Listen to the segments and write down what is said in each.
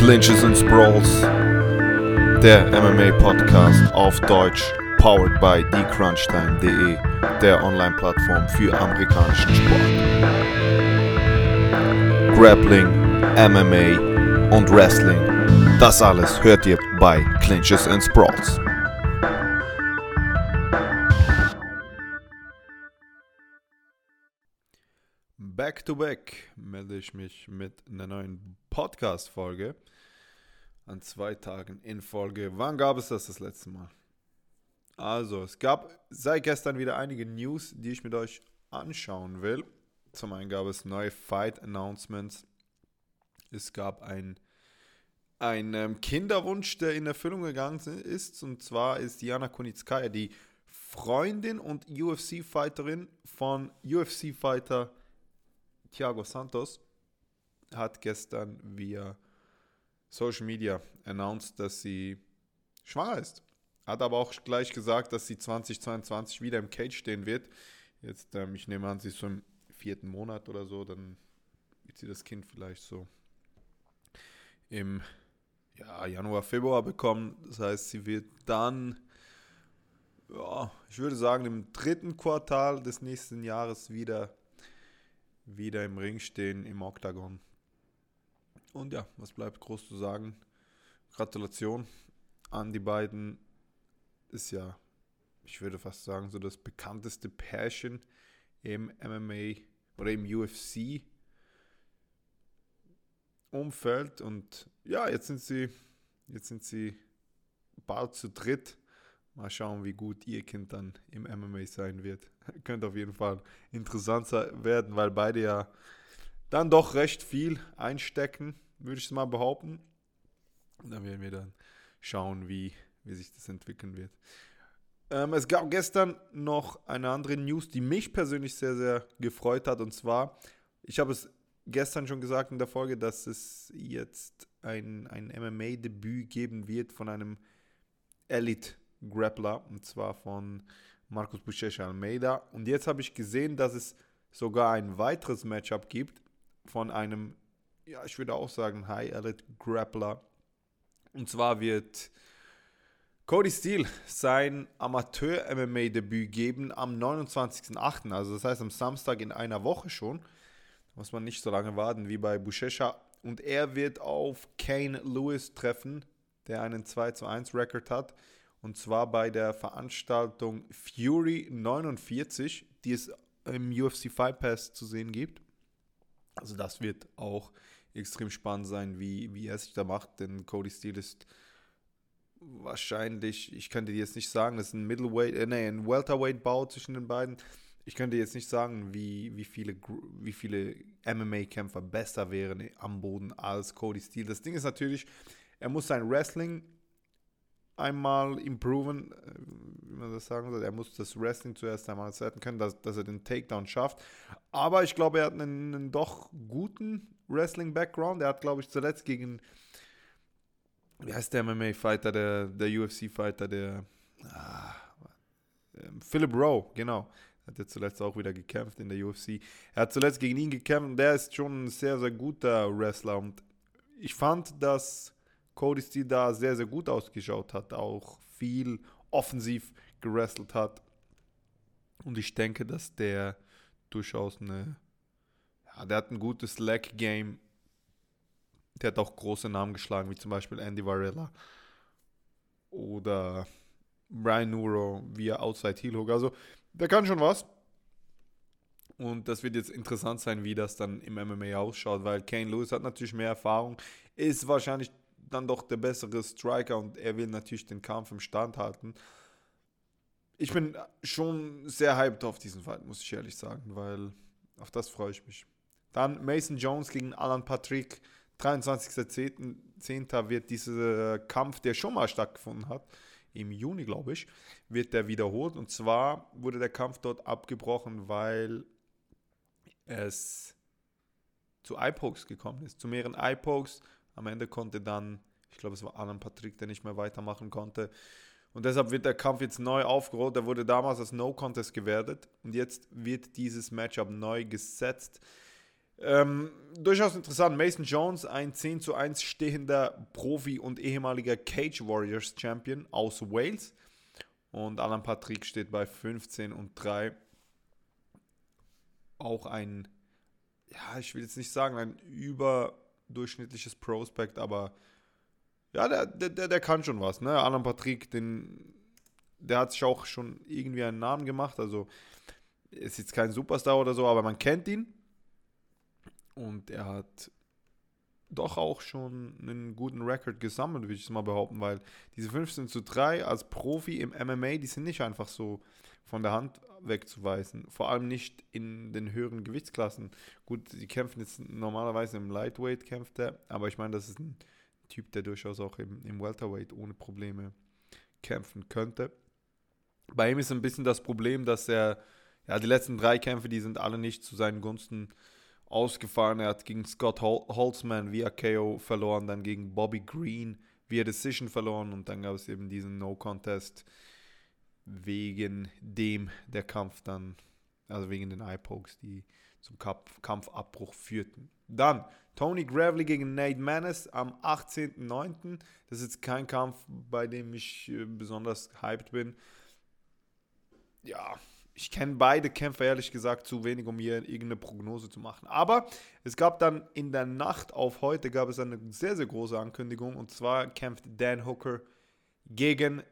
Clinches and Sprawls, der MMA-Podcast auf Deutsch, powered by thecrunchtime.de, der Online-Plattform für amerikanischen Sport. Grappling, MMA und Wrestling, das alles hört ihr bei Clinches and Sprawls. Back to back melde ich mich mit einer neuen Podcast-Folge an zwei Tagen in Folge. Wann gab es das das letzte Mal? Also, es gab seit gestern wieder einige News, die ich mit euch anschauen will. Zum einen gab es neue Fight-Announcements. Es gab ein, ein ähm, Kinderwunsch, der in Erfüllung gegangen ist. Und zwar ist Diana Kunitskaya die Freundin und UFC-Fighterin von UFC-Fighter Thiago Santos hat gestern via Social Media announced, dass sie schwanger ist. Hat aber auch gleich gesagt, dass sie 2022 wieder im Cage stehen wird. Jetzt, ähm, ich nehme an, sie ist so im vierten Monat oder so, dann wird sie das Kind vielleicht so im ja, Januar, Februar bekommen. Das heißt, sie wird dann, ja, ich würde sagen, im dritten Quartal des nächsten Jahres wieder wieder im Ring stehen im Oktagon. Und ja, was bleibt groß zu sagen? Gratulation an die beiden. Ist ja, ich würde fast sagen, so das bekannteste Pärchen im MMA oder im UFC Umfeld. Und ja, jetzt sind sie, jetzt sind sie bald zu dritt Mal schauen, wie gut ihr Kind dann im MMA sein wird. Könnte auf jeden Fall interessant werden, weil beide ja dann doch recht viel einstecken, würde ich es mal behaupten. Und dann werden wir dann schauen, wie, wie sich das entwickeln wird. Ähm, es gab gestern noch eine andere News, die mich persönlich sehr, sehr gefreut hat. Und zwar, ich habe es gestern schon gesagt in der Folge, dass es jetzt ein, ein MMA-Debüt geben wird von einem Elite Grappler, und zwar von Marcus Buchecha Almeida. Und jetzt habe ich gesehen, dass es sogar ein weiteres Matchup gibt von einem, ja, ich würde auch sagen, High Elite Grappler. Und zwar wird Cody Steele sein Amateur-MMA-Debüt geben am 29.08., also das heißt am Samstag in einer Woche schon. Muss man nicht so lange warten wie bei Buchecha. Und er wird auf Kane Lewis treffen, der einen 2 zu 1 Rekord hat. Und zwar bei der Veranstaltung Fury 49, die es im UFC Fight Pass zu sehen gibt. Also das wird auch extrem spannend sein, wie, wie er sich da macht, denn Cody Steele ist wahrscheinlich, ich könnte dir jetzt nicht sagen, das ist ein Middleweight, äh, nee, ein Welterweight-Bau zwischen den beiden. Ich könnte jetzt nicht sagen, wie, wie viele, wie viele MMA-Kämpfer besser wären am Boden als Cody Steele. Das Ding ist natürlich, er muss sein Wrestling einmal improven, äh, wie man das sagen soll. Er muss das Wrestling zuerst einmal setzen können, dass, dass er den Takedown schafft. Aber ich glaube, er hat einen, einen doch guten Wrestling-Background. Er hat, glaube ich, zuletzt gegen, wie heißt der MMA-Fighter, der, der UFC-Fighter, der ah, ähm, Philip Rowe, genau. Hat er zuletzt auch wieder gekämpft in der UFC. Er hat zuletzt gegen ihn gekämpft und der ist schon ein sehr, sehr guter Wrestler. Und ich fand, dass Cody Steele da sehr, sehr gut ausgeschaut hat, auch viel offensiv gewrestelt hat. Und ich denke, dass der durchaus eine, ja, der hat ein gutes Leg-Game. Der hat auch große Namen geschlagen, wie zum Beispiel Andy Varela oder Brian Nuro via Outside Heel Hook. Also, der kann schon was. Und das wird jetzt interessant sein, wie das dann im MMA ausschaut, weil Kane Lewis hat natürlich mehr Erfahrung, ist wahrscheinlich dann doch der bessere Striker und er will natürlich den Kampf im Stand halten. Ich bin schon sehr hyped auf diesen Fight, muss ich ehrlich sagen, weil auf das freue ich mich. Dann Mason Jones gegen Alan Patrick. 23.10. wird dieser Kampf, der schon mal stattgefunden hat, im Juni, glaube ich, wird der wiederholt. Und zwar wurde der Kampf dort abgebrochen, weil es zu Eye-Pokes gekommen ist. Zu mehreren Eye-Pokes am Ende konnte dann, ich glaube, es war Alan Patrick, der nicht mehr weitermachen konnte. Und deshalb wird der Kampf jetzt neu aufgerollt. Der wurde damals als No-Contest gewertet und jetzt wird dieses Matchup neu gesetzt. Ähm, durchaus interessant. Mason Jones, ein 10 zu 1 stehender Profi und ehemaliger Cage Warriors Champion aus Wales. Und Alan Patrick steht bei 15 und 3. Auch ein, ja, ich will jetzt nicht sagen, ein überdurchschnittliches Prospect, aber ja, der, der, der kann schon was. Ne? Alan Patrick, den, der hat sich auch schon irgendwie einen Namen gemacht. Also ist jetzt kein Superstar oder so, aber man kennt ihn. Und er hat doch auch schon einen guten Rekord gesammelt, würde ich mal behaupten, weil diese 15 zu 3 als Profi im MMA, die sind nicht einfach so von der Hand wegzuweisen. Vor allem nicht in den höheren Gewichtsklassen. Gut, sie kämpfen jetzt normalerweise im Lightweight, kämpft er, aber ich meine, das ist ein Typ, der durchaus auch im, im Welterweight ohne Probleme kämpfen könnte. Bei ihm ist ein bisschen das Problem, dass er, ja, die letzten drei Kämpfe, die sind alle nicht zu seinen Gunsten ausgefahren. Er hat gegen Scott Hol Holtzman via KO verloren, dann gegen Bobby Green via Decision verloren und dann gab es eben diesen No-Contest wegen dem der Kampf dann, also wegen den Eye-Pokes, die zum Kampf Kampfabbruch führten. Dann Tony Gravely gegen Nate Maness am 18.09. Das ist jetzt kein Kampf, bei dem ich äh, besonders hyped bin. Ja, ich kenne beide Kämpfer ehrlich gesagt zu wenig, um hier irgendeine Prognose zu machen. Aber es gab dann in der Nacht auf heute gab es eine sehr, sehr große Ankündigung. Und zwar kämpft Dan Hooker gegen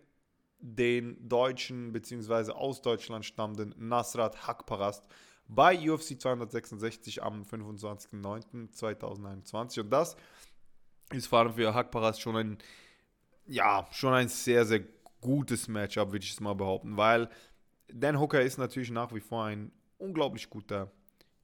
den deutschen bzw. aus Deutschland stammenden Nasrat Hakparast bei UFC 266 am 25.09.2021. Und das ist vor allem für Hakparast schon ein, ja, schon ein sehr, sehr gutes Matchup, würde ich es mal behaupten, weil Dan Hooker ist natürlich nach wie vor ein unglaublich guter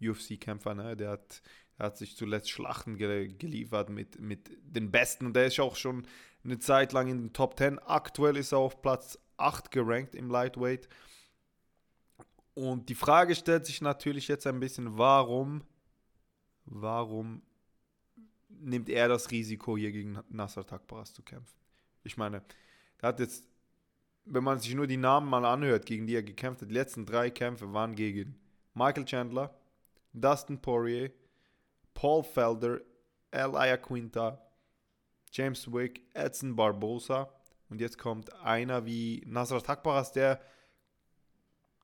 UFC-Kämpfer. Ne? Der, hat, der hat sich zuletzt Schlachten ge geliefert mit, mit den Besten und der ist auch schon eine Zeit lang in den Top 10. Aktuell ist er auf Platz 8 gerankt im Lightweight. Und die Frage stellt sich natürlich jetzt ein bisschen, warum, warum nimmt er das Risiko, hier gegen Nasser Takbaras zu kämpfen? Ich meine, er hat jetzt wenn man sich nur die Namen mal anhört, gegen die er gekämpft hat, die letzten drei Kämpfe waren gegen Michael Chandler, Dustin Poirier, Paul Felder, Elia Quinta, James Wick, Edson Barbosa und jetzt kommt einer wie Nasrat Akbaras, der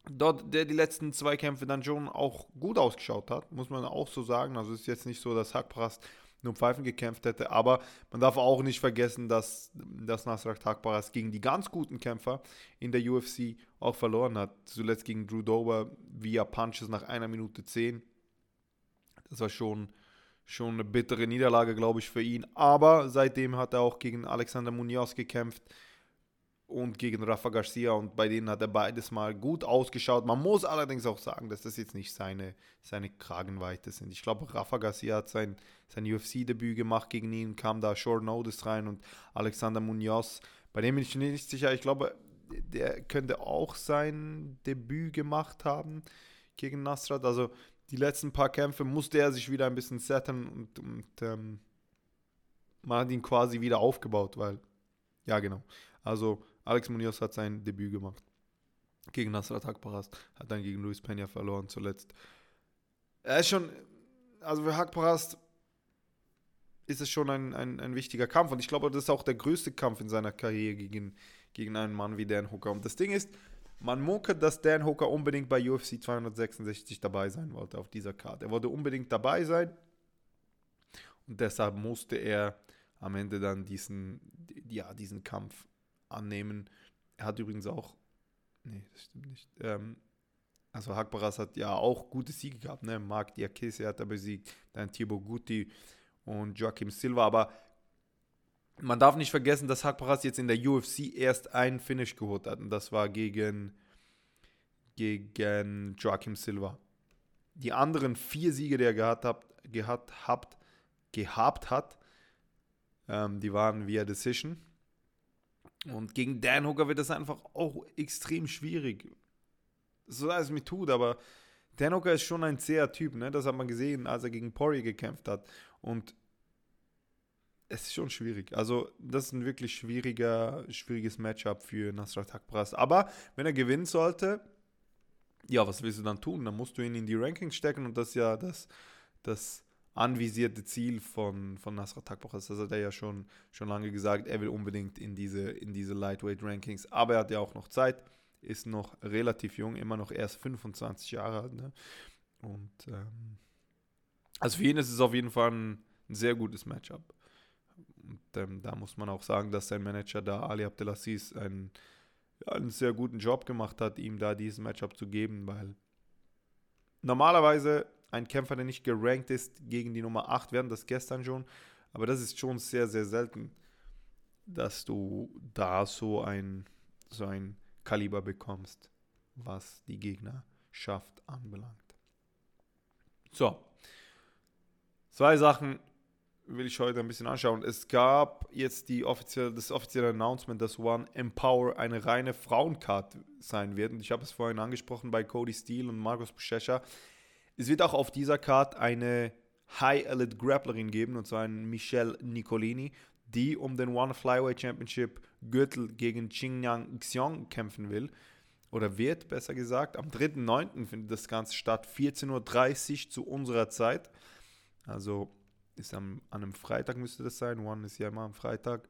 dort, der die letzten zwei Kämpfe dann schon auch gut ausgeschaut hat, muss man auch so sagen. Also ist jetzt nicht so, dass Hakparas nur Pfeifen gekämpft hätte. Aber man darf auch nicht vergessen, dass, dass Nasrat Takbaras gegen die ganz guten Kämpfer in der UFC auch verloren hat. Zuletzt gegen Drew Dober via Punches nach einer Minute zehn. Das war schon, schon eine bittere Niederlage, glaube ich, für ihn. Aber seitdem hat er auch gegen Alexander Munoz gekämpft und gegen Rafa Garcia und bei denen hat er beides mal gut ausgeschaut. Man muss allerdings auch sagen, dass das jetzt nicht seine, seine Kragenweite sind. Ich glaube, Rafa Garcia hat sein, sein UFC-Debüt gemacht gegen ihn, kam da Short Notice rein und Alexander Munoz, bei dem bin ich nicht sicher, ich glaube, der könnte auch sein Debüt gemacht haben gegen Nasrat. Also die letzten paar Kämpfe musste er sich wieder ein bisschen setten und, und ähm, man hat ihn quasi wieder aufgebaut, weil, ja genau. Also Alex Munoz hat sein Debüt gemacht gegen Nasrat Hakparast, hat dann gegen Luis Peña verloren zuletzt. Er ist schon, also für Hakparast ist es schon ein, ein, ein wichtiger Kampf und ich glaube, das ist auch der größte Kampf in seiner Karriere gegen, gegen einen Mann wie Dan Hooker. Und das Ding ist, man munkelt, dass Dan Hooker unbedingt bei UFC 266 dabei sein wollte auf dieser Karte. Er wollte unbedingt dabei sein und deshalb musste er am Ende dann diesen, ja, diesen Kampf annehmen. Er hat übrigens auch, nee, das stimmt nicht. Ähm, also Hakbaras hat ja auch gute Siege gehabt, ne? Marc Diakese hat er besiegt, dann Thibaut Guti und Joachim Silva, aber man darf nicht vergessen, dass Hakbaras jetzt in der UFC erst einen Finish geholt hat und das war gegen, gegen Joachim Silva. Die anderen vier Siege, die er gehabt hat, gehabt, habt, gehabt hat, ähm, die waren via Decision. Und gegen Dan Hooker wird das einfach auch extrem schwierig. So leid es mir tut, aber Dan Hooker ist schon ein zäher Typ, ne? Das hat man gesehen, als er gegen Poirier gekämpft hat. Und es ist schon schwierig. Also, das ist ein wirklich schwieriger, schwieriges Matchup für Nasrat Hakpras. Aber wenn er gewinnen sollte, ja, was willst du dann tun? Dann musst du ihn in die Rankings stecken und das ist ja das, das anvisierte Ziel von, von Nasrat Takbach ist. Das hat er ja schon, schon lange gesagt. Er will unbedingt in diese, in diese Lightweight Rankings. Aber er hat ja auch noch Zeit, ist noch relativ jung, immer noch erst 25 Jahre alt. Ne? Und ähm, also für ihn ist es auf jeden Fall ein, ein sehr gutes Matchup. Und ähm, da muss man auch sagen, dass sein Manager da, Ali Abdelaziz, einen, einen sehr guten Job gemacht hat, ihm da dieses Matchup zu geben, weil normalerweise ein Kämpfer, der nicht gerankt ist, gegen die Nummer 8, werden das gestern schon, aber das ist schon sehr, sehr selten, dass du da so ein, so ein Kaliber bekommst, was die Gegnerschaft anbelangt. So, zwei Sachen will ich heute ein bisschen anschauen. Es gab jetzt die offizielle, das offizielle Announcement, dass One Empower eine reine Frauencard sein wird. Und ich habe es vorhin angesprochen bei Cody Steele und Markus Buschescher. Es wird auch auf dieser Card eine High Elite Grapplerin geben, und zwar eine Michelle Nicolini, die um den One Flyweight Championship Gürtel gegen Qingyang Xiong kämpfen will. Oder wird, besser gesagt. Am 3.9. findet das Ganze statt, 14.30 Uhr zu unserer Zeit. Also ist am, an einem Freitag müsste das sein. One ist ja immer am Freitag.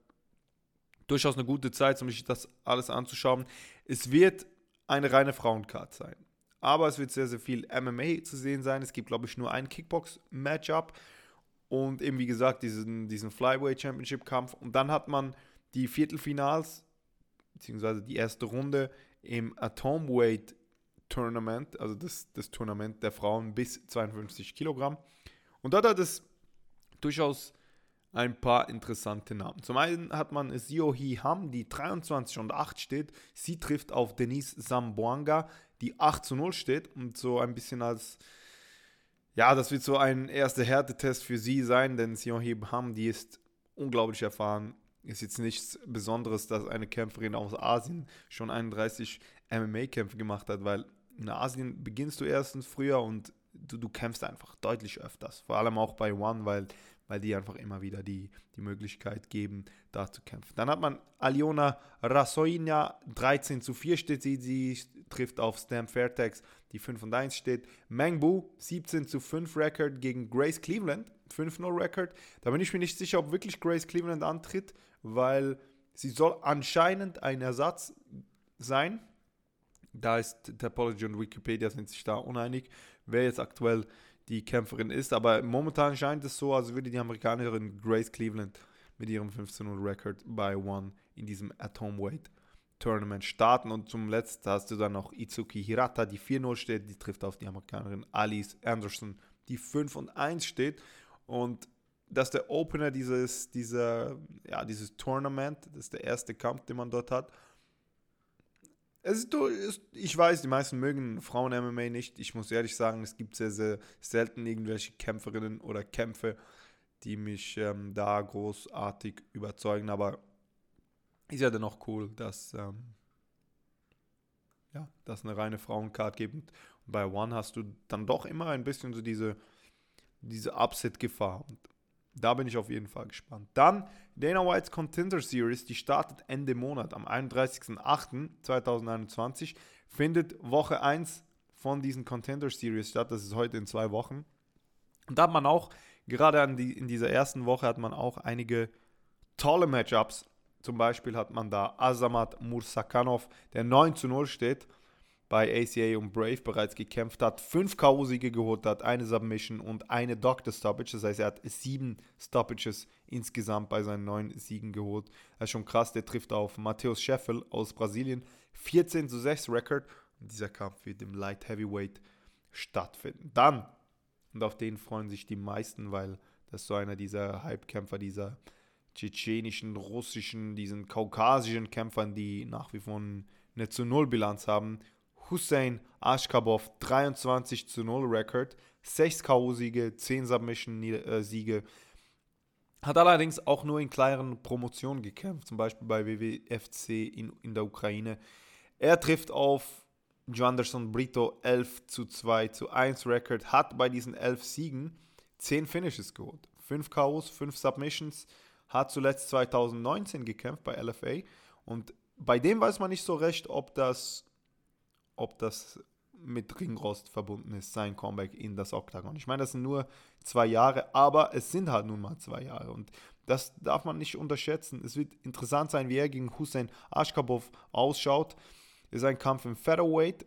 Durchaus eine gute Zeit, um sich das alles anzuschauen. Es wird eine reine Frauencard sein. Aber es wird sehr, sehr viel MMA zu sehen sein. Es gibt, glaube ich, nur ein Kickbox-Matchup. Und eben, wie gesagt, diesen, diesen Flyweight Championship-Kampf. Und dann hat man die Viertelfinals, beziehungsweise die erste Runde im Atomweight Tournament, also das, das Tournament der Frauen bis 52 Kilogramm. Und dort hat es durchaus ein paar interessante Namen. Zum einen hat man Sio Hee Ham, die 23 und 8 steht. Sie trifft auf Denise Zamboanga, die 8 zu 0 steht. Und so ein bisschen als, ja, das wird so ein erster Härtetest für sie sein, denn Sio Hee Ham, die ist unglaublich erfahren. Ist jetzt nichts Besonderes, dass eine Kämpferin aus Asien schon 31 MMA-Kämpfe gemacht hat, weil in Asien beginnst du erstens früher und du, du kämpfst einfach deutlich öfters. Vor allem auch bei One, weil weil die einfach immer wieder die, die Möglichkeit geben, da zu kämpfen. Dann hat man Aliona Rasoina, 13 zu 4 steht sie, sie trifft auf Stam Fairtex, die 5 und 1 steht. Mengbu, 17 zu 5 Record gegen Grace Cleveland, 5-0 Record. Da bin ich mir nicht sicher, ob wirklich Grace Cleveland antritt, weil sie soll anscheinend ein Ersatz sein. Da ist Topology und Wikipedia sind sich da uneinig, wer jetzt aktuell die Kämpferin ist. Aber momentan scheint es so, als würde die Amerikanerin Grace Cleveland mit ihrem 15-0-Record bei One in diesem Atomweight Tournament starten. Und zum letzten hast du dann noch Izuki Hirata, die 4-0 steht. Die trifft auf die Amerikanerin Alice Anderson, die 5 1 steht. Und das ist der Opener dieses, dieser, ja, dieses Tournament. Das ist der erste Kampf, den man dort hat. Es ist, ich weiß, die meisten mögen Frauen-MMA nicht. Ich muss ehrlich sagen, es gibt sehr, sehr selten irgendwelche Kämpferinnen oder Kämpfe, die mich ähm, da großartig überzeugen. Aber ist ja dennoch cool, dass ähm, ja, dass eine reine Frauencard gibt. Und bei One hast du dann doch immer ein bisschen so diese, diese Upset-Gefahr. Da bin ich auf jeden Fall gespannt. Dann Dana Whites Contender Series, die startet Ende Monat am 31.08.2021. Findet Woche 1 von diesen Contender Series statt. Das ist heute in zwei Wochen. Und da hat man auch, gerade die, in dieser ersten Woche, hat man auch einige tolle Matchups. Zum Beispiel hat man da Azamat Mursakanov, der 9 zu 0 steht bei ACA und Brave bereits gekämpft hat, fünf K.O.-Siege geholt hat, eine Submission und eine Doctor Stoppage. Das heißt, er hat sieben Stoppages insgesamt bei seinen neun Siegen geholt. Das ist schon krass. Der trifft auf Matthäus Scheffel aus Brasilien. 14 zu 6 Record. Und dieser Kampf wird im Light Heavyweight stattfinden. Dann, und auf den freuen sich die meisten, weil das ist so einer dieser Hype-Kämpfer, dieser tschetschenischen, russischen, diesen kaukasischen Kämpfern, die nach wie vor eine zu Null Bilanz haben Hussein Ashkabov 23 zu 0 Record, 6 K.O.-Siege, 10 Submission-Siege. Hat allerdings auch nur in kleineren Promotionen gekämpft, zum Beispiel bei WWFC in, in der Ukraine. Er trifft auf Anderson Brito 11 zu 2 zu 1 Record, hat bei diesen 11 Siegen 10 Finishes geholt. 5 K.O.s, 5 Submissions, hat zuletzt 2019 gekämpft bei LFA und bei dem weiß man nicht so recht, ob das ob das mit Ringrost verbunden ist, sein Comeback in das Octagon. Ich meine, das sind nur zwei Jahre, aber es sind halt nun mal zwei Jahre und das darf man nicht unterschätzen. Es wird interessant sein, wie er gegen Hussein Ashkabov ausschaut. Ist ein Kampf im Featherweight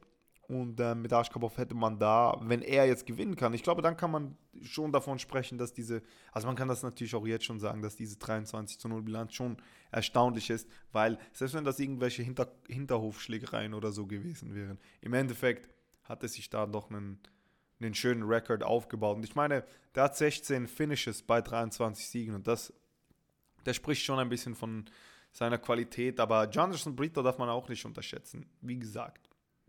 und äh, mit Ashkabov hätte man da, wenn er jetzt gewinnen kann, ich glaube, dann kann man schon davon sprechen, dass diese, also man kann das natürlich auch jetzt schon sagen, dass diese 23 zu 0 Bilanz schon erstaunlich ist, weil selbst wenn das irgendwelche Hinter Hinterhofschlägereien oder so gewesen wären, im Endeffekt hat es sich da doch einen, einen schönen Rekord aufgebaut. Und ich meine, der hat 16 Finishes bei 23 Siegen und das, der spricht schon ein bisschen von seiner Qualität, aber Jonathan Brito darf man auch nicht unterschätzen. Wie gesagt,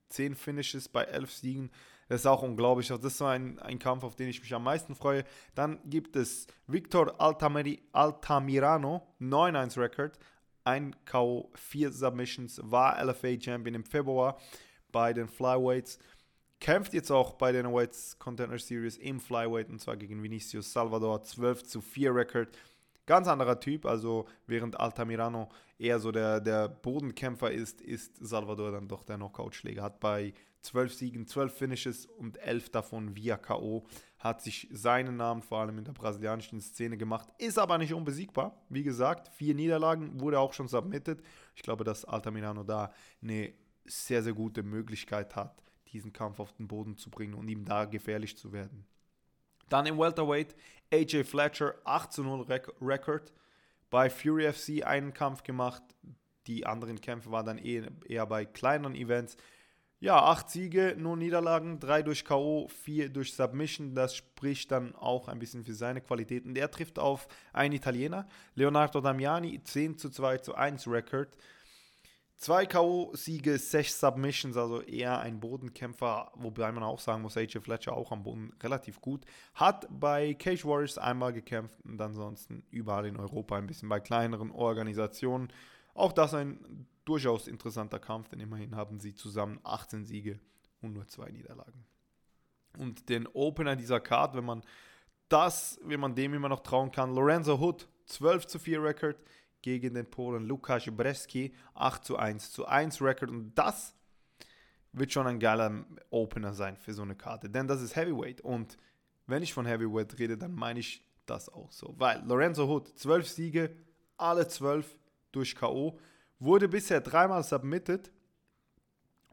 10 Finishes bei 11 Siegen, das ist auch unglaublich. Das ist so ein, ein Kampf, auf den ich mich am meisten freue. Dann gibt es Victor Altamiri, Altamirano, 9-1 Record, 1 K.O., 4 Submissions, war LFA Champion im Februar bei den Flyweights. Kämpft jetzt auch bei den Weights Contender Series im Flyweight und zwar gegen Vinicius Salvador 12 zu 4 Record. Ganz anderer Typ, also während Altamirano eher so der, der Bodenkämpfer ist, ist Salvador dann doch der Knockout-Schläger. Hat bei 12 Siegen, 12 Finishes und 11 davon via K.O. Hat sich seinen Namen vor allem in der brasilianischen Szene gemacht, ist aber nicht unbesiegbar. Wie gesagt, vier Niederlagen, wurde auch schon submitted. Ich glaube, dass Altamirano da eine sehr, sehr gute Möglichkeit hat, diesen Kampf auf den Boden zu bringen und ihm da gefährlich zu werden. Dann im Welterweight AJ Fletcher 8 zu 0 Record. Bei Fury FC einen Kampf gemacht. Die anderen Kämpfe waren dann eher, eher bei kleineren Events. Ja, 8 Siege, nur Niederlagen, 3 durch K.O., 4 durch Submission. Das spricht dann auch ein bisschen für seine Qualitäten. Der trifft auf einen Italiener, Leonardo Damiani, 10 zu 2 zu 1 Record. Zwei K.O.-Siege, sechs Submissions, also eher ein Bodenkämpfer, wobei man auch sagen muss, AJ Fletcher auch am Boden relativ gut. Hat bei Cage Warriors einmal gekämpft und ansonsten überall in Europa ein bisschen bei kleineren Organisationen. Auch das ein durchaus interessanter Kampf, denn immerhin haben sie zusammen 18 Siege und nur zwei Niederlagen. Und den Opener dieser Card, wenn man das, wenn man dem immer noch trauen kann, Lorenzo Hood, 12 zu 4 Record, gegen den Polen Lukasz Breski 8 zu 1 zu 1 Record. Und das wird schon ein geiler Opener sein für so eine Karte, denn das ist Heavyweight. Und wenn ich von Heavyweight rede, dann meine ich das auch so, weil Lorenzo Hood 12 Siege, alle 12 durch KO, wurde bisher dreimal submitted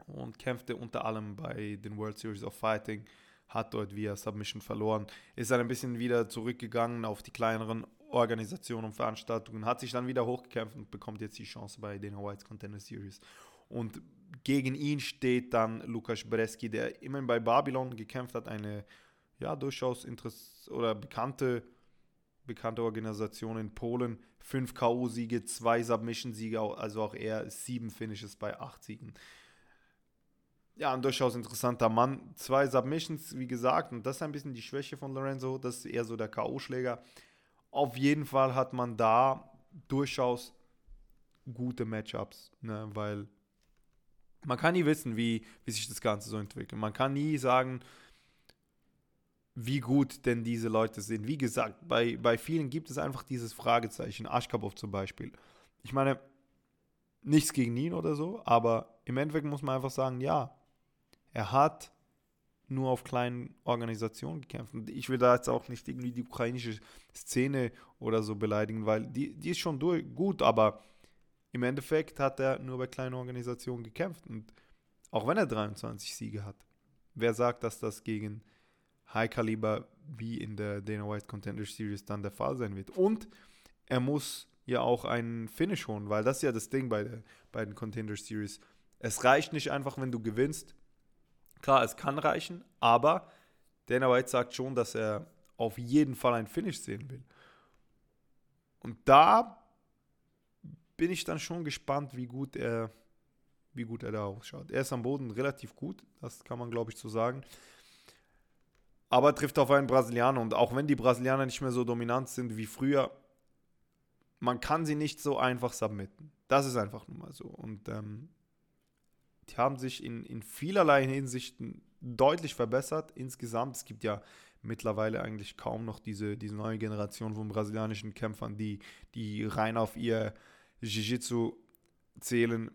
und kämpfte unter anderem bei den World Series of Fighting, hat dort via Submission verloren, ist dann ein bisschen wieder zurückgegangen auf die kleineren Organisationen und Veranstaltungen, hat sich dann wieder hochgekämpft und bekommt jetzt die Chance bei den Whites Contender Series. Und gegen ihn steht dann Lukas Breski, der immerhin bei Babylon gekämpft hat, eine ja durchaus interess oder bekannte, bekannte Organisation in Polen. Fünf K.O.-Siege, zwei Submission-Siege, also auch er sieben Finishes bei acht Siegen. Ja, ein durchaus interessanter Mann. Zwei Submissions, wie gesagt, und das ist ein bisschen die Schwäche von Lorenzo, das ist eher so der K.O.-Schläger auf jeden Fall hat man da durchaus gute Matchups, ne? weil man kann nie wissen, wie, wie sich das Ganze so entwickelt. Man kann nie sagen, wie gut denn diese Leute sind. Wie gesagt, bei, bei vielen gibt es einfach dieses Fragezeichen. Aschkabov zum Beispiel. Ich meine, nichts gegen ihn oder so, aber im Endeffekt muss man einfach sagen, ja, er hat nur auf kleinen Organisationen gekämpft. Und ich will da jetzt auch nicht irgendwie die ukrainische Szene oder so beleidigen, weil die, die ist schon durch, gut, aber im Endeffekt hat er nur bei kleinen Organisationen gekämpft. Und auch wenn er 23 Siege hat, wer sagt, dass das gegen High Caliber wie in der Dana White Contender Series dann der Fall sein wird? Und er muss ja auch einen Finish holen, weil das ist ja das Ding bei, der, bei den Contender Series. Es reicht nicht einfach, wenn du gewinnst, Klar, es kann reichen, aber Dana White sagt schon, dass er auf jeden Fall ein Finish sehen will. Und da bin ich dann schon gespannt, wie gut er, wie gut er da ausschaut. Er ist am Boden relativ gut, das kann man glaube ich so sagen. Aber trifft auf einen Brasilianer und auch wenn die Brasilianer nicht mehr so dominant sind wie früher, man kann sie nicht so einfach submitten. Das ist einfach nur mal so. Und ähm, die haben sich in, in vielerlei Hinsichten deutlich verbessert insgesamt. Es gibt ja mittlerweile eigentlich kaum noch diese, diese neue Generation von brasilianischen Kämpfern, die, die rein auf ihr Jiu-Jitsu zählen.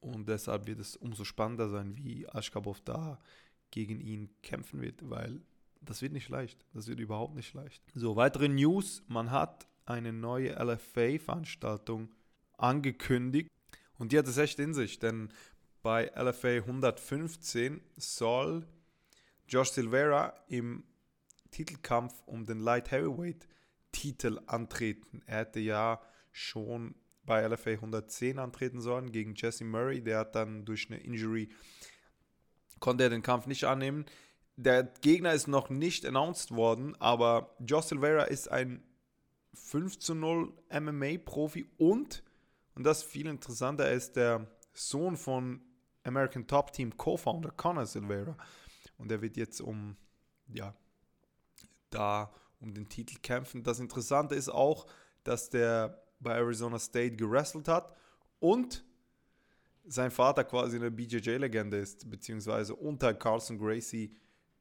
Und deshalb wird es umso spannender sein, wie Ashkabov da gegen ihn kämpfen wird, weil das wird nicht leicht. Das wird überhaupt nicht leicht. So, weitere News. Man hat eine neue LFA-Veranstaltung angekündigt. Und die hat es echt in sich, denn bei LFA 115 soll Josh Silvera im Titelkampf um den Light Heavyweight Titel antreten. Er hätte ja schon bei LFA 110 antreten sollen gegen Jesse Murray. Der hat dann durch eine Injury konnte er den Kampf nicht annehmen. Der Gegner ist noch nicht announced worden, aber Josh Silvera ist ein 5 zu 0 MMA-Profi und, und das viel interessanter, er ist der Sohn von American Top Team Co-Founder Conor Silvera. Und er wird jetzt um, ja, da um den Titel kämpfen. Das Interessante ist auch, dass der bei Arizona State gewrestelt hat und sein Vater quasi eine BJJ-Legende ist, beziehungsweise unter Carlson Gracie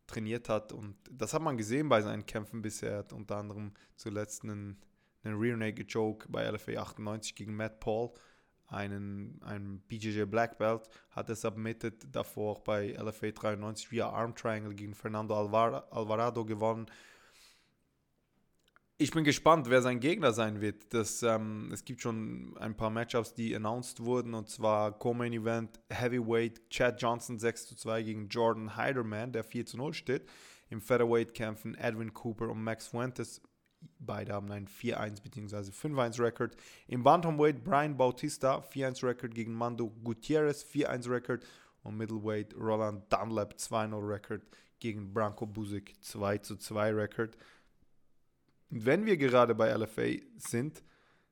trainiert hat. Und das hat man gesehen bei seinen Kämpfen bisher. Er hat unter anderem zuletzt einen, einen Rear Naked Joke bei LFA 98 gegen Matt Paul, einen, einen BJJ Black Belt, hat er submitted, davor auch bei LFA 93 via Arm Triangle gegen Fernando Alvar Alvarado gewonnen ich bin gespannt, wer sein Gegner sein wird. Das, ähm, es gibt schon ein paar Matchups, die announced wurden, und zwar Co-Main Event Heavyweight Chad Johnson 6 zu 2 gegen Jordan Heiderman, der 4 zu 0 steht. Im Featherweight kämpfen Edwin Cooper und Max Fuentes. Beide haben einen 4-1 bzw. 5-1 Record. Im Bantamweight Brian Bautista 4-1 Record gegen Mando Gutierrez 4-1 Record. Und Middleweight Roland Dunlap 2-0 Record gegen Branko Buzik 2 zu 2 Record. Und wenn wir gerade bei LFA sind,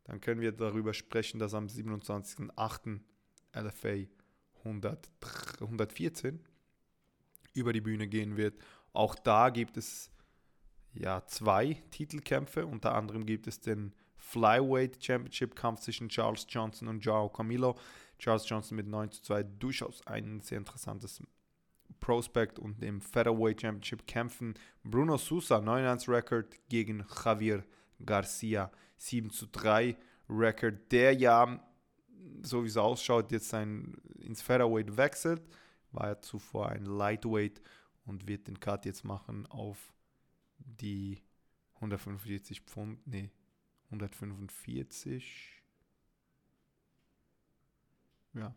dann können wir darüber sprechen, dass am 27.08. LFA 100, 114 über die Bühne gehen wird. Auch da gibt es ja zwei Titelkämpfe. Unter anderem gibt es den Flyweight Championship Kampf zwischen Charles Johnson und Joao Camilo. Charles Johnson mit 9 zu 2 durchaus ein sehr interessantes Prospect und im Featherweight Championship kämpfen Bruno Sousa, 9-1 Record gegen Javier Garcia, 7 zu 3 Record, der ja, so wie es ausschaut, jetzt sein, ins Featherweight wechselt, war er zuvor ein Lightweight und wird den Cut jetzt machen auf die 145 Pfund, nee, 145, ja,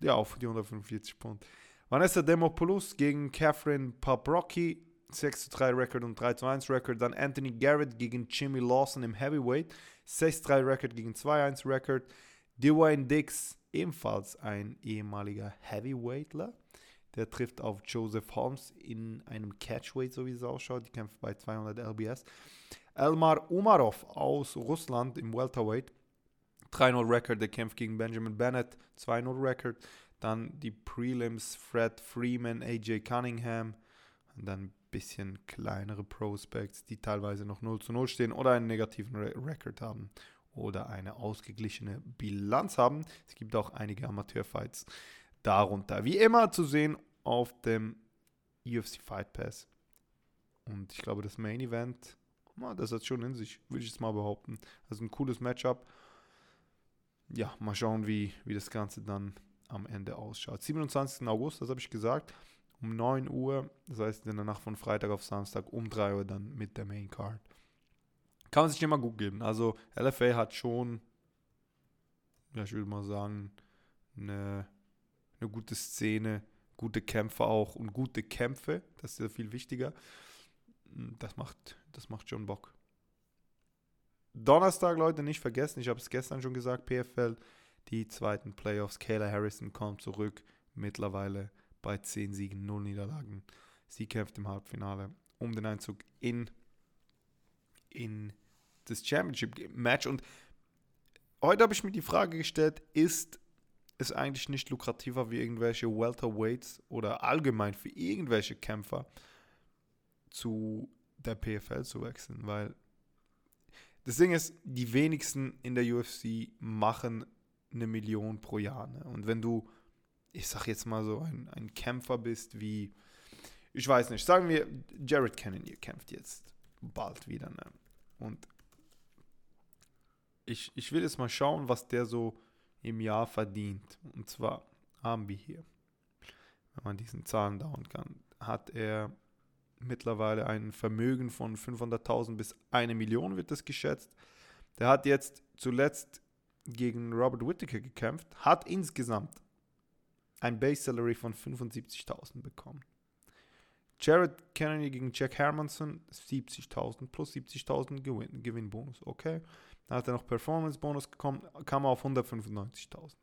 ja, auf die 145 Pfund. Vanessa Demopoulos gegen Catherine Paprocki, 6 zu 3 Record und 3 zu 1 Record. Dann Anthony Garrett gegen Jimmy Lawson im Heavyweight, 6 zu 3 Record gegen 2 1 Record. Dwayne Dix, ebenfalls ein ehemaliger Heavyweightler. Der trifft auf Joseph Holmes in einem Catchweight, so wie es ausschaut. Die kämpft bei 200 LBS. Elmar Umarov aus Russland im Welterweight. 3-0 Record, der kämpft gegen Benjamin Bennett. 2-0 Record. Dann die Prelims Fred Freeman, AJ Cunningham. Und dann ein bisschen kleinere Prospects, die teilweise noch 0 zu 0 stehen oder einen negativen Re Record haben oder eine ausgeglichene Bilanz haben. Es gibt auch einige Amateurfights darunter. Wie immer zu sehen auf dem UFC Fight Pass. Und ich glaube, das Main Event, das hat schon in sich, würde ich jetzt mal behaupten. Also ein cooles Matchup. Ja, mal schauen, wie, wie das Ganze dann am Ende ausschaut. 27. August, das habe ich gesagt, um 9 Uhr, das heißt in der Nacht von Freitag auf Samstag um 3 Uhr dann mit der Main Card. Kann man sich immer gut geben. Also LFA hat schon, ja, ich würde mal sagen, eine, eine gute Szene, gute Kämpfer auch und gute Kämpfe. Das ist ja viel wichtiger. Das macht, das macht schon Bock. Donnerstag, Leute, nicht vergessen, ich habe es gestern schon gesagt, PFL die zweiten Playoffs. Kayla Harrison kommt zurück, mittlerweile bei 10 Siegen, 0 Niederlagen. Sie kämpft im Halbfinale um den Einzug in, in das Championship-Match. Und heute habe ich mir die Frage gestellt, ist es eigentlich nicht lukrativer wie irgendwelche Welterweights oder allgemein für irgendwelche Kämpfer zu der PFL zu wechseln? Weil das Ding ist, die wenigsten in der UFC machen eine Million pro Jahr. Ne? Und wenn du, ich sag jetzt mal so, ein, ein Kämpfer bist wie, ich weiß nicht, sagen wir, Jared Cannonier kämpft jetzt bald wieder. Ne? Und ich, ich will jetzt mal schauen, was der so im Jahr verdient. Und zwar haben wir hier. Wenn man diesen Zahlen dauern kann, hat er mittlerweile ein Vermögen von 500.000 bis 1 Million wird das geschätzt. Der hat jetzt zuletzt gegen Robert Whittaker gekämpft, hat insgesamt ein Base Salary von 75.000 bekommen. Jared Kennedy gegen Jack Hermanson 70.000 plus 70.000 Gewinn, Gewinnbonus. Okay. Dann hat er noch Performance Bonus bekommen, kam er auf 195.000.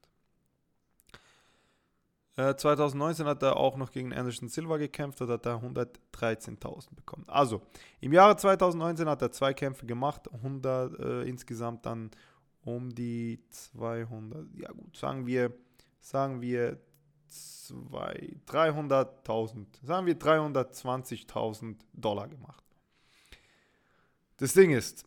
Äh, 2019 hat er auch noch gegen Anderson Silva gekämpft und hat er 113.000 bekommen. Also, im Jahre 2019 hat er zwei Kämpfe gemacht, 100 äh, insgesamt dann um die 200, ja gut, sagen wir, sagen wir 300.000, sagen wir 320.000 Dollar gemacht. Das Ding ist,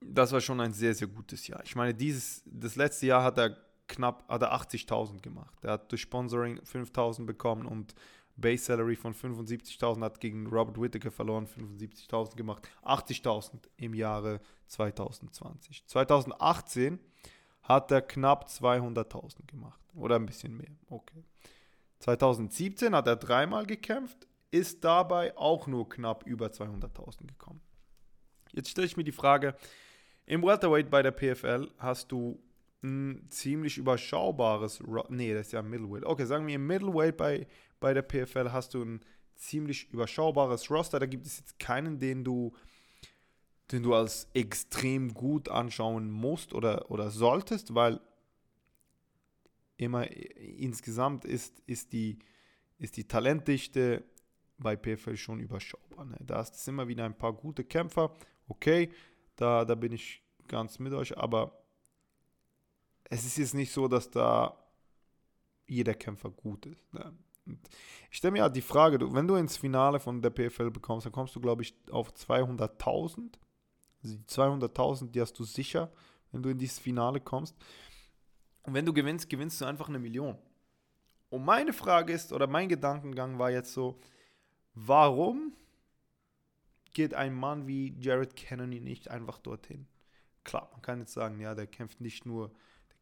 das war schon ein sehr, sehr gutes Jahr. Ich meine, dieses, das letzte Jahr hat er knapp, hat er 80.000 gemacht. Er hat durch Sponsoring 5.000 bekommen und Base Salary von 75.000 hat gegen Robert Whittaker verloren, 75.000 gemacht, 80.000 im Jahre 2020. 2018 hat er knapp 200.000 gemacht oder ein bisschen mehr. Okay. 2017 hat er dreimal gekämpft, ist dabei auch nur knapp über 200.000 gekommen. Jetzt stelle ich mir die Frage, im Welterweight bei der PFL hast du ein ziemlich überschaubares, nee, das ist ja Middleweight. Okay, sagen wir im Middleweight bei, bei der PFL hast du ein ziemlich überschaubares Roster. Da gibt es jetzt keinen, den du, den du als extrem gut anschauen musst oder, oder solltest, weil immer insgesamt ist, ist, die, ist die Talentdichte bei PFL schon überschaubar. Ne? Da ist es immer wieder ein paar gute Kämpfer. Okay, da, da bin ich ganz mit euch, aber es ist jetzt nicht so, dass da jeder Kämpfer gut ist. Ne? ich stelle mir halt die Frage, wenn du ins Finale von der PFL bekommst, dann kommst du, glaube ich, auf 200.000. Also die 200.000, die hast du sicher, wenn du in dieses Finale kommst. Und wenn du gewinnst, gewinnst du einfach eine Million. Und meine Frage ist, oder mein Gedankengang war jetzt so, warum geht ein Mann wie Jared Kennedy nicht einfach dorthin? Klar, man kann jetzt sagen, ja, der kämpft nicht nur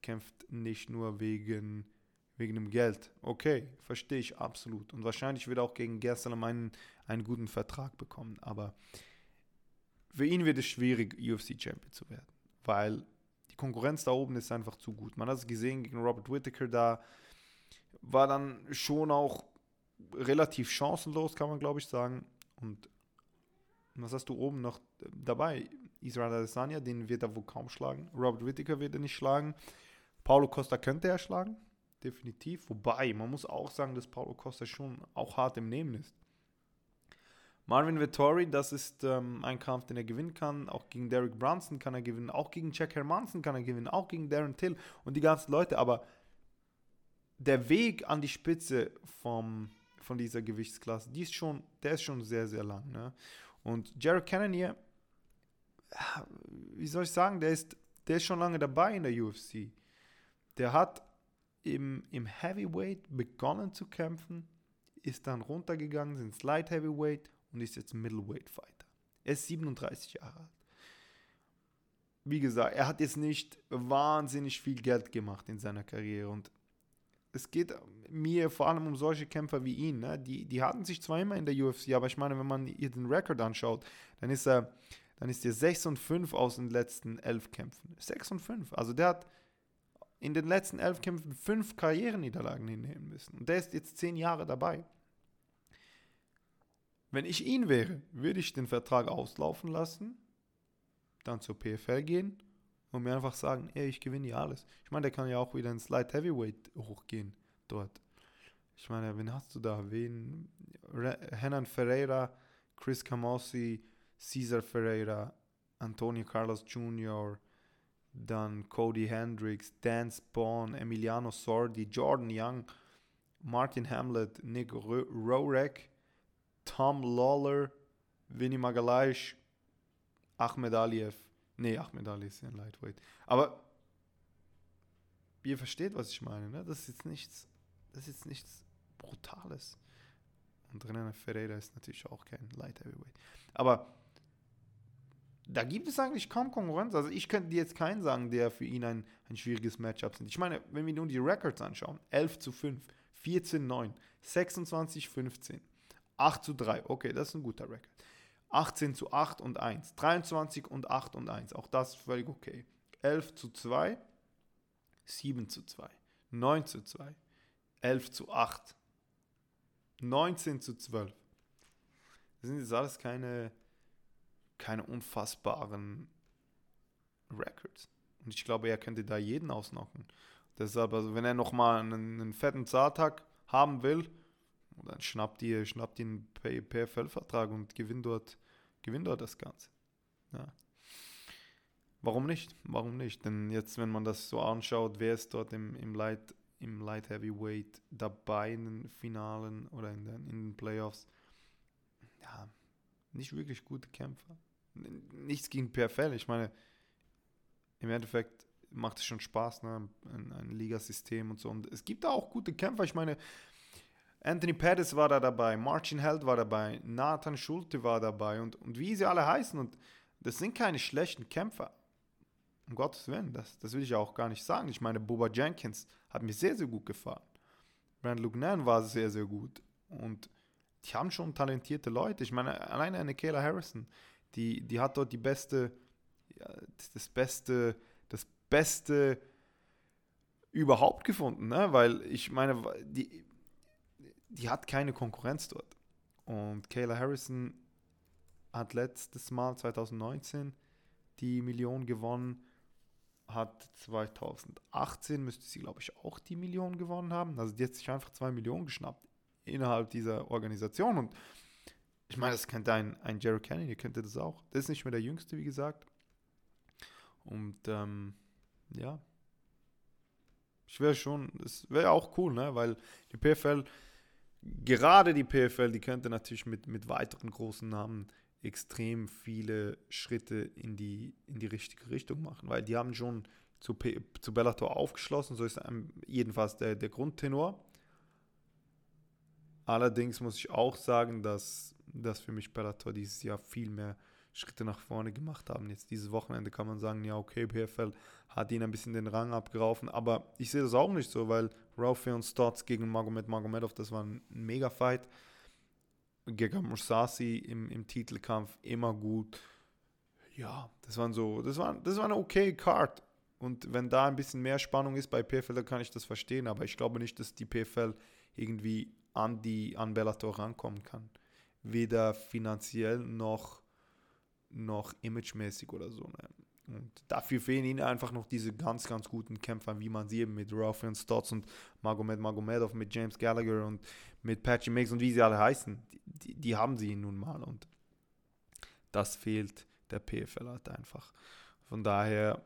kämpft nicht nur wegen, wegen dem Geld. Okay, verstehe ich absolut. Und wahrscheinlich wird er auch gegen Gersalam einen, einen guten Vertrag bekommen. Aber für ihn wird es schwierig, UFC-Champion zu werden. Weil die Konkurrenz da oben ist einfach zu gut. Man hat es gesehen gegen Robert Whittaker, da war dann schon auch relativ chancenlos, kann man glaube ich sagen. Und was hast du oben noch dabei? Israel Adesanya, den wird er wohl kaum schlagen. Robert Whittaker wird er nicht schlagen. Paulo Costa könnte er schlagen, definitiv. Wobei, man muss auch sagen, dass Paulo Costa schon auch hart im Nehmen ist. Marvin Vittori, das ist ähm, ein Kampf, den er gewinnen kann. Auch gegen Derek Brunson kann er gewinnen. Auch gegen Jack Hermanson kann er gewinnen. Auch gegen Darren Till und die ganzen Leute. Aber der Weg an die Spitze vom, von dieser Gewichtsklasse, die ist schon, der ist schon sehr, sehr lang. Ne? Und Jared Cannonier, wie soll ich sagen, der ist, der ist schon lange dabei in der UFC. Der hat im, im Heavyweight begonnen zu kämpfen, ist dann runtergegangen ins Light Heavyweight und ist jetzt Middleweight Fighter. Er ist 37 Jahre alt. Wie gesagt, er hat jetzt nicht wahnsinnig viel Geld gemacht in seiner Karriere und es geht mir vor allem um solche Kämpfer wie ihn. Ne? Die, die hatten sich zwar immer in der UFC, aber ich meine, wenn man ihr den Rekord anschaut, dann ist er, dann ist er 6 und 5 aus den letzten 11 Kämpfen. 6 und 5. Also der hat in den letzten elf Kämpfen fünf Karriereniederlagen hinnehmen müssen. Und der ist jetzt zehn Jahre dabei. Wenn ich ihn wäre, würde ich den Vertrag auslaufen lassen, dann zur PFL gehen und mir einfach sagen, ey, ich gewinne hier alles. Ich meine, der kann ja auch wieder ins Light Heavyweight hochgehen dort. Ich meine, wen hast du da? Wen? Henan Ferreira, Chris Camossi, Cesar Ferreira, Antonio Carlos Jr., dann Cody Hendricks, Dan Spawn, Emiliano Sordi, Jordan Young, Martin Hamlet, Nick Rorek, Tom Lawler, Vinny Magalhães, Ahmed Aliev. Nee, Ahmed Aliev ist ein Lightweight. Aber ihr versteht, was ich meine, ne? Das ist jetzt nichts, das ist jetzt nichts Brutales. Und Renan Ferreira ist natürlich auch kein Light Heavyweight. Aber da gibt es eigentlich kaum Konkurrenz. Also ich könnte dir jetzt keinen sagen, der für ihn ein, ein schwieriges Matchup sind. Ich meine, wenn wir nun die Records anschauen, 11 zu 5, 14 9, 26 15, 8 zu 3, okay, das ist ein guter Record. 18 zu 8 und 1, 23 und 8 und 1, auch das ist völlig okay. 11 zu 2, 7 zu 2, 9 zu 2, 11 zu 8, 19 zu 12. Das sind jetzt alles keine keine unfassbaren Records. Und ich glaube, er könnte da jeden ausnocken. Deshalb, also wenn er nochmal einen, einen fetten Zartag haben will, dann schnappt ihr, schnappt ihr einen PFL-Vertrag und gewinnt dort, gewinnt dort das Ganze. Ja. Warum nicht? Warum nicht? Denn jetzt, wenn man das so anschaut, wer ist dort im, im, Light, im Light Heavyweight dabei in den Finalen oder in den, in den Playoffs? Ja, nicht wirklich gute Kämpfer nichts gegen PFL. Ich meine, im Endeffekt macht es schon Spaß, ne? ein, ein Ligasystem und so. Und es gibt da auch gute Kämpfer. Ich meine, Anthony Pettis war da dabei, Martin Held war dabei, Nathan Schulte war dabei und, und wie sie alle heißen. Und das sind keine schlechten Kämpfer. Um Gottes Willen, das, das will ich auch gar nicht sagen. Ich meine, Boba Jenkins hat mir sehr, sehr gut gefallen. Brand Lugnan war sehr, sehr gut. Und die haben schon talentierte Leute. Ich meine, alleine eine Kayla Harrison, die, die hat dort die beste, ja, das beste, das beste überhaupt gefunden, ne? weil ich meine, die, die hat keine Konkurrenz dort. Und Kayla Harrison hat letztes Mal 2019 die Million gewonnen, hat 2018 müsste sie, glaube ich, auch die Million gewonnen haben. Also die hat sich einfach zwei Millionen geschnappt innerhalb dieser Organisation. Und ich meine, das könnte ein, ein Jerry Kennedy, könnte das auch. Das ist nicht mehr der Jüngste, wie gesagt. Und ähm, ja, ich wäre schon, es wäre auch cool, ne? weil die PFL, gerade die PFL, die könnte natürlich mit, mit weiteren großen Namen extrem viele Schritte in die, in die richtige Richtung machen, weil die haben schon zu, P zu Bellator aufgeschlossen, so ist jedenfalls der, der Grundtenor. Allerdings muss ich auch sagen, dass dass für mich Bellator dieses Jahr viel mehr Schritte nach vorne gemacht haben. Jetzt dieses Wochenende kann man sagen, ja, okay, PFL hat ihn ein bisschen den Rang abgeraufen, aber ich sehe das auch nicht so, weil Raufey und Stotts gegen Magomed Magomedov, das war ein Mega-Fight. Gegen Mursasi im, im Titelkampf immer gut. Ja, das waren so, das war, das war eine okay Card. Und wenn da ein bisschen mehr Spannung ist bei PFL, dann kann ich das verstehen, aber ich glaube nicht, dass die PFL irgendwie an die an Bellator rankommen kann weder finanziell noch, noch imagemäßig oder so. Ne? Und dafür fehlen ihnen einfach noch diese ganz, ganz guten Kämpfer, wie man sie eben mit Rafael Stotts und Magomed Magomedov, mit James Gallagher und mit Patchy Mix und wie sie alle heißen. Die, die haben sie nun mal und das fehlt der PFL halt einfach. Von daher,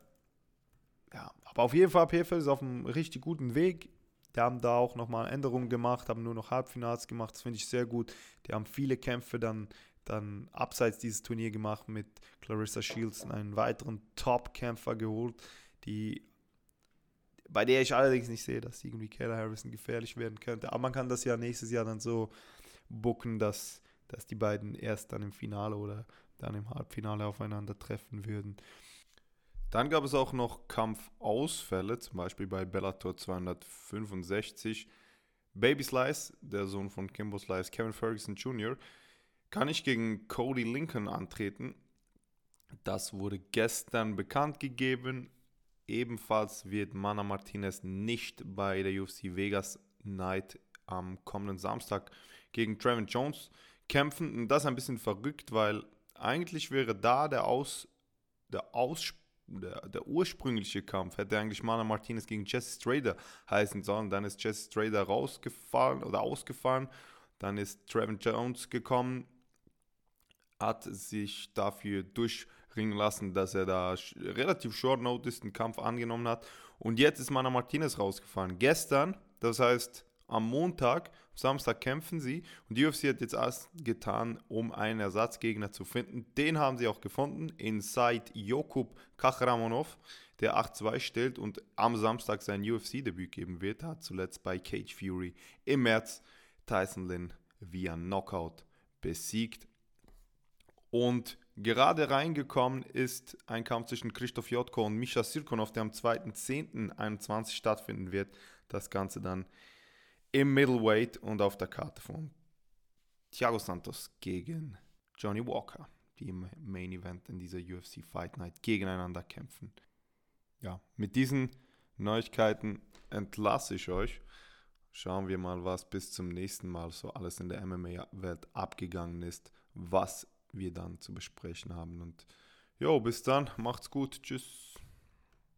ja, aber auf jeden Fall, PFL ist auf einem richtig guten Weg. Die haben da auch nochmal Änderungen gemacht, haben nur noch Halbfinals gemacht. Das finde ich sehr gut. Die haben viele Kämpfe dann, dann abseits dieses Turnier gemacht mit Clarissa Shields, einen weiteren Top-Kämpfer geholt, die, bei der ich allerdings nicht sehe, dass irgendwie Kayla Harrison gefährlich werden könnte. Aber man kann das ja nächstes Jahr dann so booken, dass, dass die beiden erst dann im Finale oder dann im Halbfinale aufeinander treffen würden. Dann gab es auch noch Kampfausfälle, zum Beispiel bei Bellator 265. Baby Slice, der Sohn von Kimbo Slice, Kevin Ferguson Jr., kann nicht gegen Cody Lincoln antreten. Das wurde gestern bekannt gegeben. Ebenfalls wird Mana Martinez nicht bei der UFC Vegas Night am kommenden Samstag gegen Trevin Jones kämpfen. Und das ist ein bisschen verrückt, weil eigentlich wäre da der, Aus, der Ausspruch der, der, ursprüngliche Kampf hätte eigentlich Mana Martinez gegen Jesse Strader heißen sollen. Dann ist Jesse Strader rausgefallen oder ausgefallen. Dann ist Trevin Jones gekommen, hat sich dafür durchringen lassen, dass er da relativ short notice den Kampf angenommen hat. Und jetzt ist Mana Martinez rausgefallen. Gestern, das heißt am Montag, Samstag kämpfen sie und die UFC hat jetzt alles getan, um einen Ersatzgegner zu finden. Den haben sie auch gefunden in Said Jokub Kachramonov, der 8-2 stellt und am Samstag sein UFC-Debüt geben wird. Hat zuletzt bei Cage Fury im März Tyson Lynn via Knockout besiegt. Und Gerade reingekommen ist ein Kampf zwischen Christoph Jotko und Misha Sirkonov, der am 2.10.21 stattfinden wird. Das Ganze dann im Middleweight und auf der Karte von Thiago Santos gegen Johnny Walker, die im Main Event in dieser UFC Fight Night gegeneinander kämpfen. Ja, mit diesen Neuigkeiten entlasse ich euch. Schauen wir mal, was bis zum nächsten Mal so alles in der MMA-Welt abgegangen ist, was wir dann zu besprechen haben. Und jo, bis dann, macht's gut, tschüss.